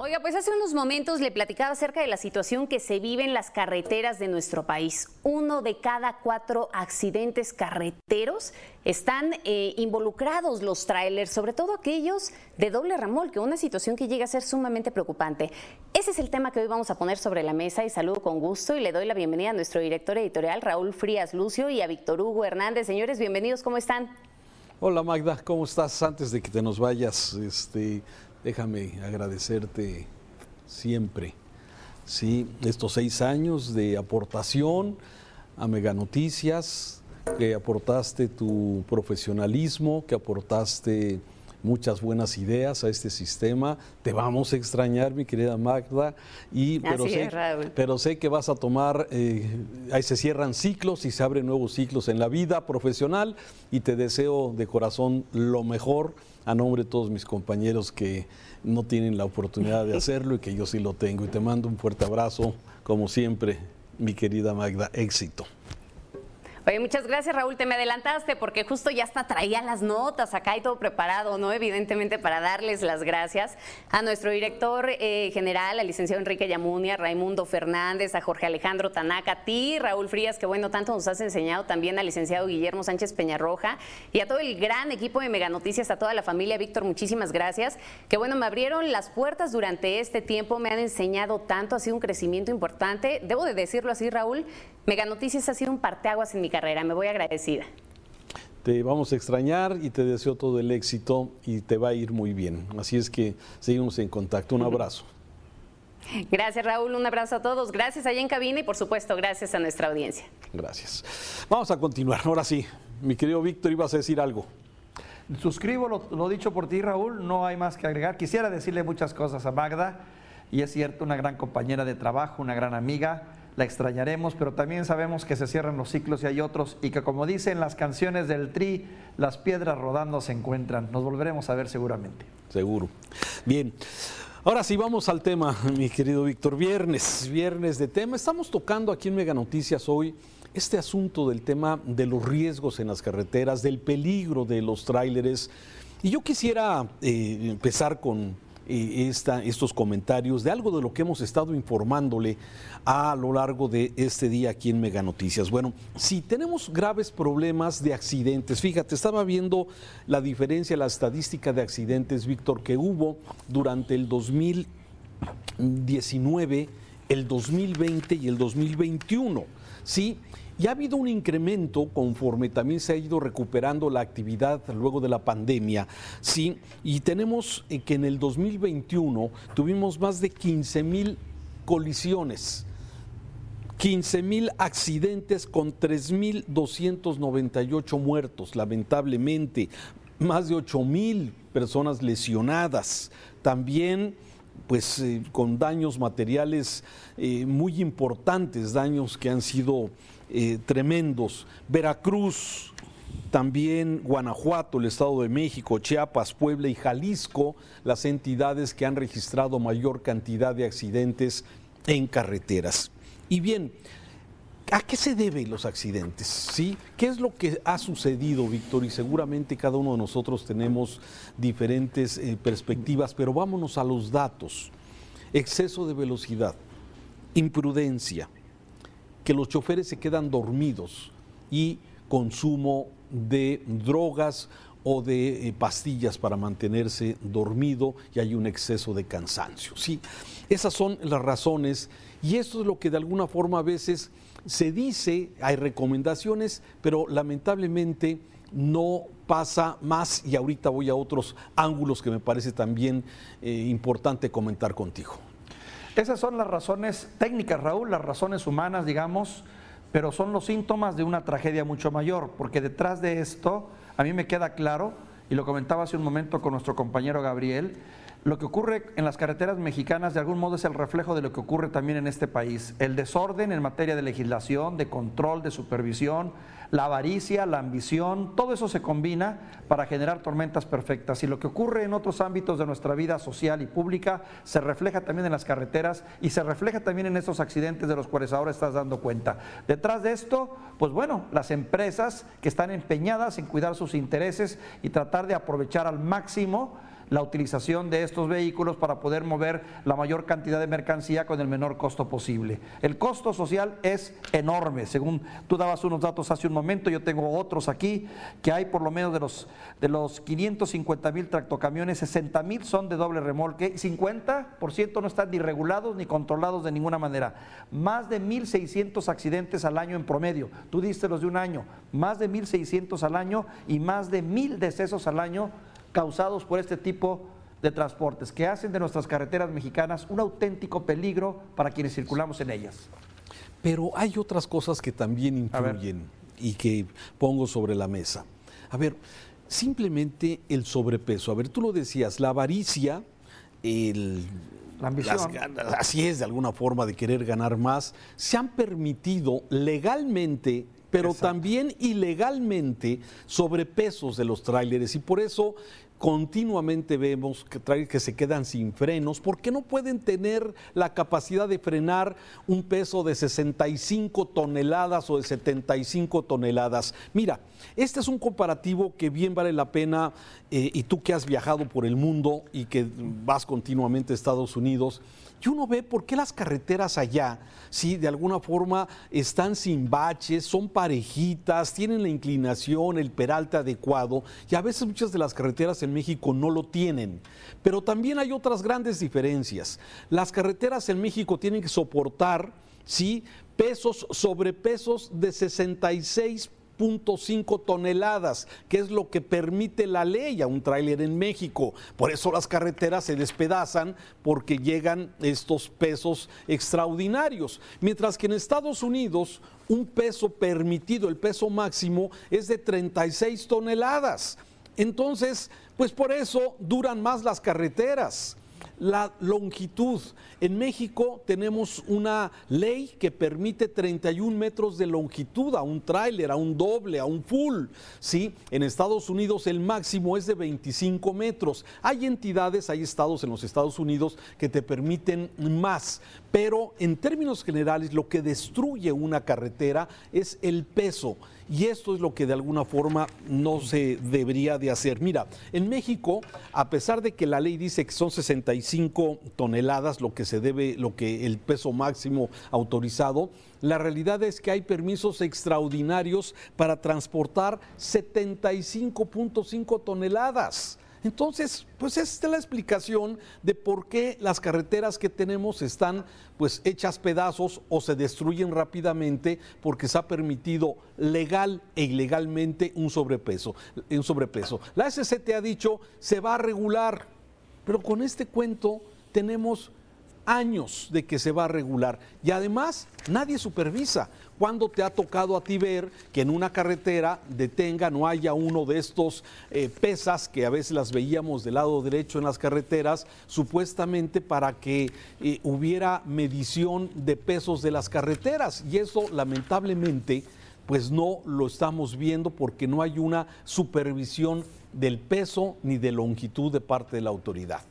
Oiga, pues hace unos momentos le platicaba acerca de la situación que se vive en las carreteras de nuestro país. Uno de cada cuatro accidentes carreteros están eh, involucrados los trailers, sobre todo aquellos de doble que una situación que llega a ser sumamente preocupante. Ese es el tema que hoy vamos a poner sobre la mesa y saludo con gusto y le doy la bienvenida a nuestro director editorial Raúl Frías Lucio y a Víctor Hugo Hernández. Señores, bienvenidos, ¿cómo están? Hola Magda, ¿cómo estás? Antes de que te nos vayas, este, déjame agradecerte siempre, ¿sí? estos seis años de aportación a Mega Noticias, que aportaste tu profesionalismo, que aportaste muchas buenas ideas a este sistema. Te vamos a extrañar, mi querida Magda, y, pero, sé, pero sé que vas a tomar, eh, ahí se cierran ciclos y se abren nuevos ciclos en la vida profesional y te deseo de corazón lo mejor a nombre de todos mis compañeros que no tienen la oportunidad de hacerlo y que yo sí lo tengo. Y te mando un fuerte abrazo, como siempre, mi querida Magda, éxito. Oye, muchas gracias Raúl, te me adelantaste porque justo ya hasta traía las notas acá y todo preparado, ¿no? Evidentemente para darles las gracias a nuestro director eh, general, al licenciado Enrique Yamunia, Raimundo Fernández, a Jorge Alejandro Tanaka, a ti, Raúl Frías, que bueno, tanto nos has enseñado, también al licenciado Guillermo Sánchez Peñarroja y a todo el gran equipo de Mega Noticias, a toda la familia. Víctor, muchísimas gracias. Que bueno, me abrieron las puertas durante este tiempo, me han enseñado tanto, ha sido un crecimiento importante. Debo de decirlo así, Raúl, Mega Noticias ha sido un parteaguas en mi carrera, me voy agradecida. Te vamos a extrañar y te deseo todo el éxito y te va a ir muy bien. Así es que seguimos en contacto. Un abrazo. Gracias Raúl, un abrazo a todos. Gracias allá en cabina y por supuesto gracias a nuestra audiencia. Gracias. Vamos a continuar. Ahora sí, mi querido Víctor, ibas a decir algo. Suscribo lo, lo, dicho por ti, Raúl, no hay más que agregar. Quisiera decirle muchas cosas a Magda, y es cierto, una gran compañera de trabajo, una gran amiga, la extrañaremos, pero también sabemos que se cierran los ciclos y hay otros y que como dicen las canciones del Tri, las piedras rodando se encuentran. Nos volveremos a ver seguramente. Seguro. Bien. Ahora sí, vamos al tema, mi querido Víctor. Viernes, viernes de tema. Estamos tocando aquí en Mega Noticias hoy este asunto del tema de los riesgos en las carreteras, del peligro de los tráileres. Y yo quisiera eh, empezar con estos comentarios de algo de lo que hemos estado informándole a lo largo de este día aquí en Mega Noticias. Bueno, si tenemos graves problemas de accidentes, fíjate, estaba viendo la diferencia, la estadística de accidentes, Víctor, que hubo durante el 2019, el 2020 y el 2021. Sí, y ha habido un incremento conforme también se ha ido recuperando la actividad luego de la pandemia. Sí, y tenemos eh, que en el 2021 tuvimos más de 15 mil colisiones. 15 mil accidentes con 3.298 muertos, lamentablemente, más de 8 mil personas lesionadas, también pues eh, con daños materiales eh, muy importantes, daños que han sido eh, tremendos. Veracruz, también Guanajuato, el Estado de México, Chiapas, Puebla y Jalisco, las entidades que han registrado mayor cantidad de accidentes en carreteras. Y bien, ¿a qué se deben los accidentes? ¿Sí? ¿Qué es lo que ha sucedido, Víctor? Y seguramente cada uno de nosotros tenemos diferentes eh, perspectivas, pero vámonos a los datos. Exceso de velocidad, imprudencia, que los choferes se quedan dormidos y consumo de drogas o de eh, pastillas para mantenerse dormido y hay un exceso de cansancio. Sí, esas son las razones y esto es lo que de alguna forma a veces se dice, hay recomendaciones, pero lamentablemente no pasa más y ahorita voy a otros ángulos que me parece también eh, importante comentar contigo. Esas son las razones técnicas, Raúl, las razones humanas, digamos, pero son los síntomas de una tragedia mucho mayor, porque detrás de esto, a mí me queda claro, y lo comentaba hace un momento con nuestro compañero Gabriel, Lo que ocurre en las carreteras mexicanas de algún modo es el reflejo de lo que ocurre también en este país. El desorden en materia de legislación, de control, de supervisión, la avaricia, la ambición, todo eso se combina para generar tormentas perfectas. Y lo que ocurre en otros ámbitos de nuestra vida social y pública se refleja también en las carreteras y se refleja también en esos accidentes de los cuales ahora estás dando cuenta. Detrás de esto, pues bueno, las empresas que están empeñadas en cuidar sus intereses y tratar de aprovechar al máximo la utilización de estos vehículos para poder mover la mayor cantidad de mercancía con el menor costo posible. El costo social es enorme, según tú dabas unos datos hace un momento, yo tengo otros aquí, que hay por lo menos de los, de los 550 mil tractocamiones, 60 mil son de doble remolque, 50% no están ni regulados ni controlados de ninguna manera. Más de 1.600 accidentes al año en promedio, tú diste los de un año, más de 1.600 al año y más de 1.000 decesos al año causados por este tipo de transportes que hacen de nuestras carreteras mexicanas un auténtico peligro para quienes circulamos en ellas. Pero hay otras cosas que también influyen y que pongo sobre la mesa. A ver, simplemente el sobrepeso. A ver, tú lo decías, la avaricia, el, la ambición. así es, de alguna forma, de querer ganar más, se han permitido legalmente pero también ilegalmente sobrepesos de los tráileres y por eso continuamente vemos que trailers que se quedan sin frenos porque no pueden tener la capacidad de frenar un peso de 65 toneladas o de 75 toneladas. Mira, este es un comparativo que bien vale la pena eh, y tú que has viajado por el mundo y que vas continuamente a Estados Unidos, y uno ve por qué las carreteras allá, sí, de alguna forma están sin baches, son parejitas, tienen la inclinación, el peralte adecuado, y a veces muchas de las carreteras en México no lo tienen. Pero también hay otras grandes diferencias. Las carreteras en México tienen que soportar, sí, pesos, sobrepesos de 66 cinco toneladas, que es lo que permite la ley a un tráiler en México. Por eso las carreteras se despedazan porque llegan estos pesos extraordinarios. Mientras que en Estados Unidos un peso permitido, el peso máximo, es de 36 toneladas. Entonces, pues por eso duran más las carreteras la longitud. En México tenemos una ley que permite 31 metros de longitud a un tráiler, a un doble, a un full. ¿sí? En Estados Unidos el máximo es de 25 metros. Hay entidades, hay estados en los Estados Unidos que te permiten más, pero en términos generales lo que destruye una carretera es el peso. Y esto es lo que de alguna forma no se debería de hacer. Mira, en México, a pesar de que la ley dice que son 65 toneladas lo que se debe, lo que el peso máximo autorizado, la realidad es que hay permisos extraordinarios para transportar 75.5 toneladas. Entonces, pues esta es la explicación de por qué las carreteras que tenemos están pues hechas pedazos o se destruyen rápidamente porque se ha permitido legal e ilegalmente un sobrepeso, un sobrepeso. La SCT ha dicho se va a regular, pero con este cuento tenemos años de que se va a regular y además nadie supervisa. ¿Cuándo te ha tocado a ti ver que en una carretera detenga, no haya uno de estos eh, pesas que a veces las veíamos del lado derecho en las carreteras, supuestamente para que eh, hubiera medición de pesos de las carreteras? Y eso lamentablemente pues no lo estamos viendo porque no hay una supervisión del peso ni de longitud de parte de la autoridad.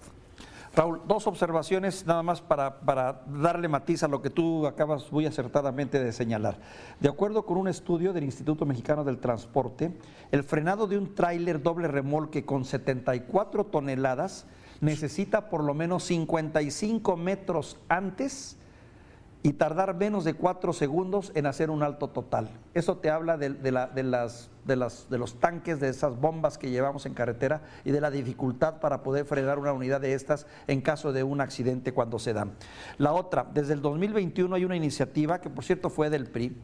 Raúl, dos observaciones nada más para, para, darle matiz a lo que tú acabas muy acertadamente de señalar. De acuerdo con un estudio del Instituto Mexicano del Transporte, el frenado de un tráiler doble remolque con 74 toneladas necesita por lo menos 55 metros antes y tardar menos de cuatro segundos en hacer un alto total. Eso te habla de, las, de, los tanques, de esas bombas que llevamos en carretera y de la dificultad para poder frenar una unidad de estas en caso de un accidente cuando se dan. La otra, desde el 2021 hay una iniciativa que por cierto fue del PRI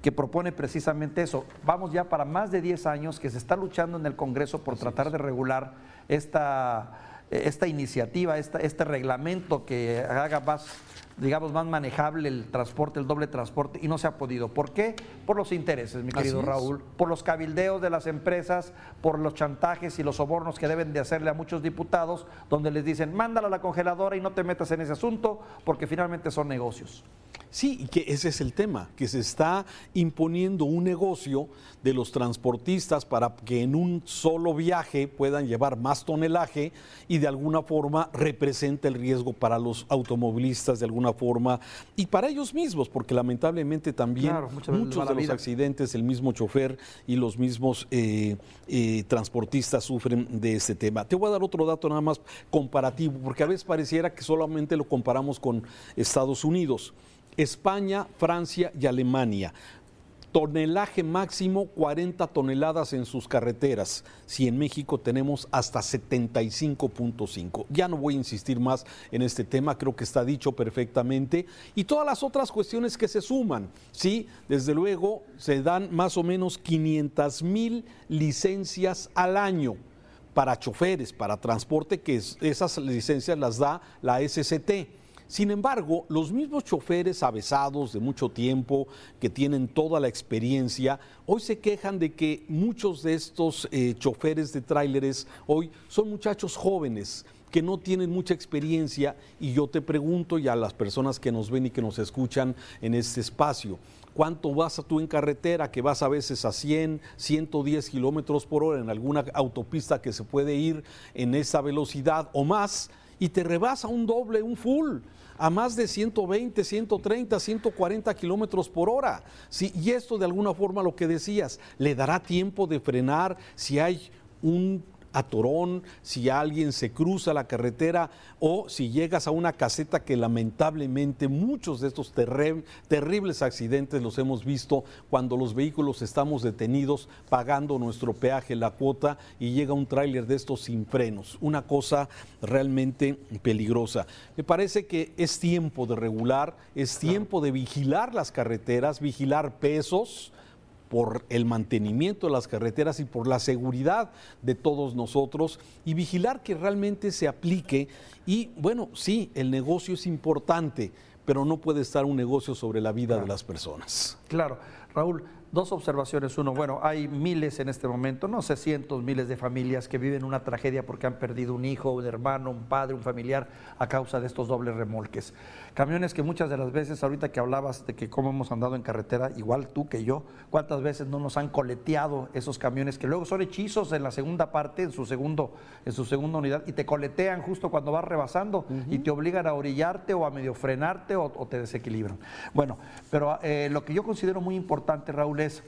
que propone precisamente eso. Vamos ya para más de 10 años que se está luchando en el Congreso por tratar de regular esta, esta iniciativa, esta, este reglamento que haga más digamos, más manejable el transporte, el doble transporte, y no se ha podido. ¿Por qué? Por los intereses, mi querido Raúl, por los cabildeos de las empresas, por los chantajes y los sobornos que deben de hacerle a muchos diputados, donde les dicen, mándala a la congeladora y no te metas en ese asunto, porque finalmente son negocios. Sí, y que ese es el tema, que se está imponiendo un negocio de los transportistas para que en un solo viaje puedan llevar más tonelaje y de alguna forma representa el riesgo para los automovilistas de alguna forma y para ellos mismos, porque lamentablemente también muchos de los accidentes, el mismo chofer y los mismos eh, eh, transportistas sufren de este tema. Te voy a dar otro dato nada más comparativo, porque a veces pareciera que solamente lo comparamos con Estados Unidos. España, Francia y Alemania. Tonelaje máximo 40 toneladas en sus carreteras. Si en México tenemos hasta 75.5. Ya no voy a insistir más en este tema, creo que está dicho perfectamente. Y todas las otras cuestiones que se suman. Sí, desde luego se dan más o menos 500 mil licencias al año para choferes, para transporte, que esas licencias las da la SCT sin embargo, los mismos choferes avesados de mucho tiempo, que tienen toda la experiencia, hoy se quejan de que muchos de estos eh, choferes de tráileres hoy son muchachos jóvenes que no tienen mucha experiencia. Y yo te pregunto y a las personas que nos ven y que nos escuchan en este espacio, ¿cuánto vas a tú en carretera que vas a veces a 100, 110 kilómetros por hora en alguna autopista que se puede ir en esa velocidad o más y te rebasa un doble, un full? a más de 120, 130, 140 kilómetros por hora. Sí, y esto de alguna forma lo que decías, le dará tiempo de frenar si hay un a Torón, si alguien se cruza la carretera o si llegas a una caseta que lamentablemente muchos de estos terribles accidentes los hemos visto cuando los vehículos estamos detenidos pagando nuestro peaje, la cuota y llega un tráiler de estos sin frenos. Una cosa realmente peligrosa. Me parece que es tiempo de regular, es tiempo de vigilar las carreteras, vigilar pesos por el mantenimiento de las carreteras y por la seguridad de todos nosotros y vigilar que realmente se aplique. Y bueno, sí, el negocio es importante, pero no puede estar un negocio sobre la vida de las personas. Claro, Raúl, Dos observaciones. Uno, bueno, hay miles en este momento, no sé, cientos, miles de familias que viven una tragedia porque han perdido un hijo, un hermano, un padre, un familiar a causa de estos dobles remolques. Camiones que muchas de las veces, ahorita que hablabas de que cómo hemos andado en carretera, igual tú que yo, cuántas veces no nos han coleteado esos camiones que luego son hechizos en la segunda parte, en su, segundo, en su segunda unidad, y te coletean justo cuando vas rebasando y te obligan a orillarte o a medio frenarte o, te desequilibran. Bueno, pero eh, lo que yo considero muy importante, Raúl, eso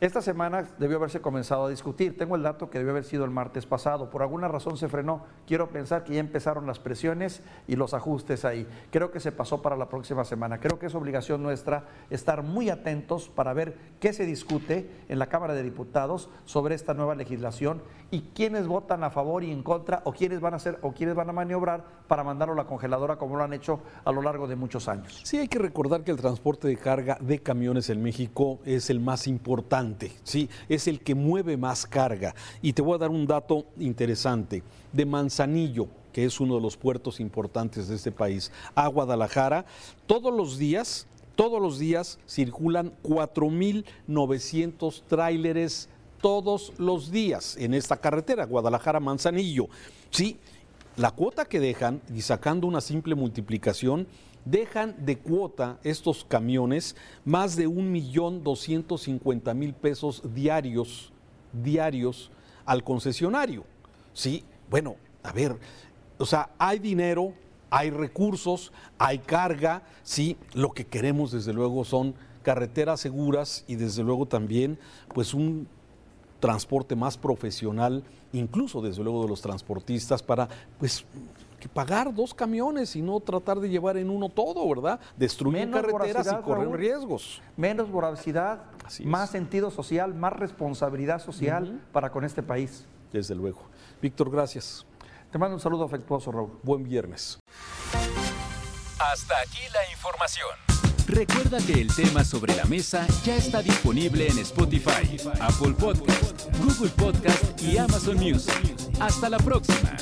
esta semana debió haberse comenzado a discutir. Tengo el dato que debió haber sido el martes pasado. Por alguna razón se frenó. Quiero pensar que ya empezaron las presiones y los ajustes ahí. Creo que se pasó para la próxima semana. Creo que es obligación nuestra estar muy atentos para ver qué se discute en la Cámara de Diputados sobre esta nueva legislación y quiénes votan a favor y en contra o quiénes van a hacer o quiénes van a maniobrar para mandarlo a la congeladora como lo han hecho a lo largo de muchos años. Sí, hay que recordar que el transporte de carga de camiones en México es el más importante ¿sí? es el que mueve más carga. Y te voy a dar un dato interesante. De Manzanillo, que es uno de los puertos importantes de este país, a Guadalajara, todos los días, todos los días circulan 4.900 tráileres todos los días en esta carretera, Guadalajara-Manzanillo. Sí, la cuota que dejan, y sacando una simple multiplicación, dejan de cuota estos camiones más de un millón doscientos cincuenta mil pesos diarios, diarios al concesionario. Sí, bueno, a ver, o sea, hay dinero, hay recursos, hay carga, sí, lo que queremos desde luego son carreteras seguras y desde luego también pues un transporte más profesional, incluso desde luego de los transportistas para pues que pagar dos camiones y no tratar de llevar en uno todo, ¿verdad? Destruir carreteras y correr riesgos. Menos voracidad, más sentido social, más responsabilidad social para con este país. Desde luego. Víctor, gracias. Te mando un saludo afectuoso, Raúl. Buen viernes. Hasta aquí la información. Recuerda que el tema sobre la mesa ya está disponible en Spotify, Apple Podcast, Google Podcast y Amazon Music. Hasta la próxima.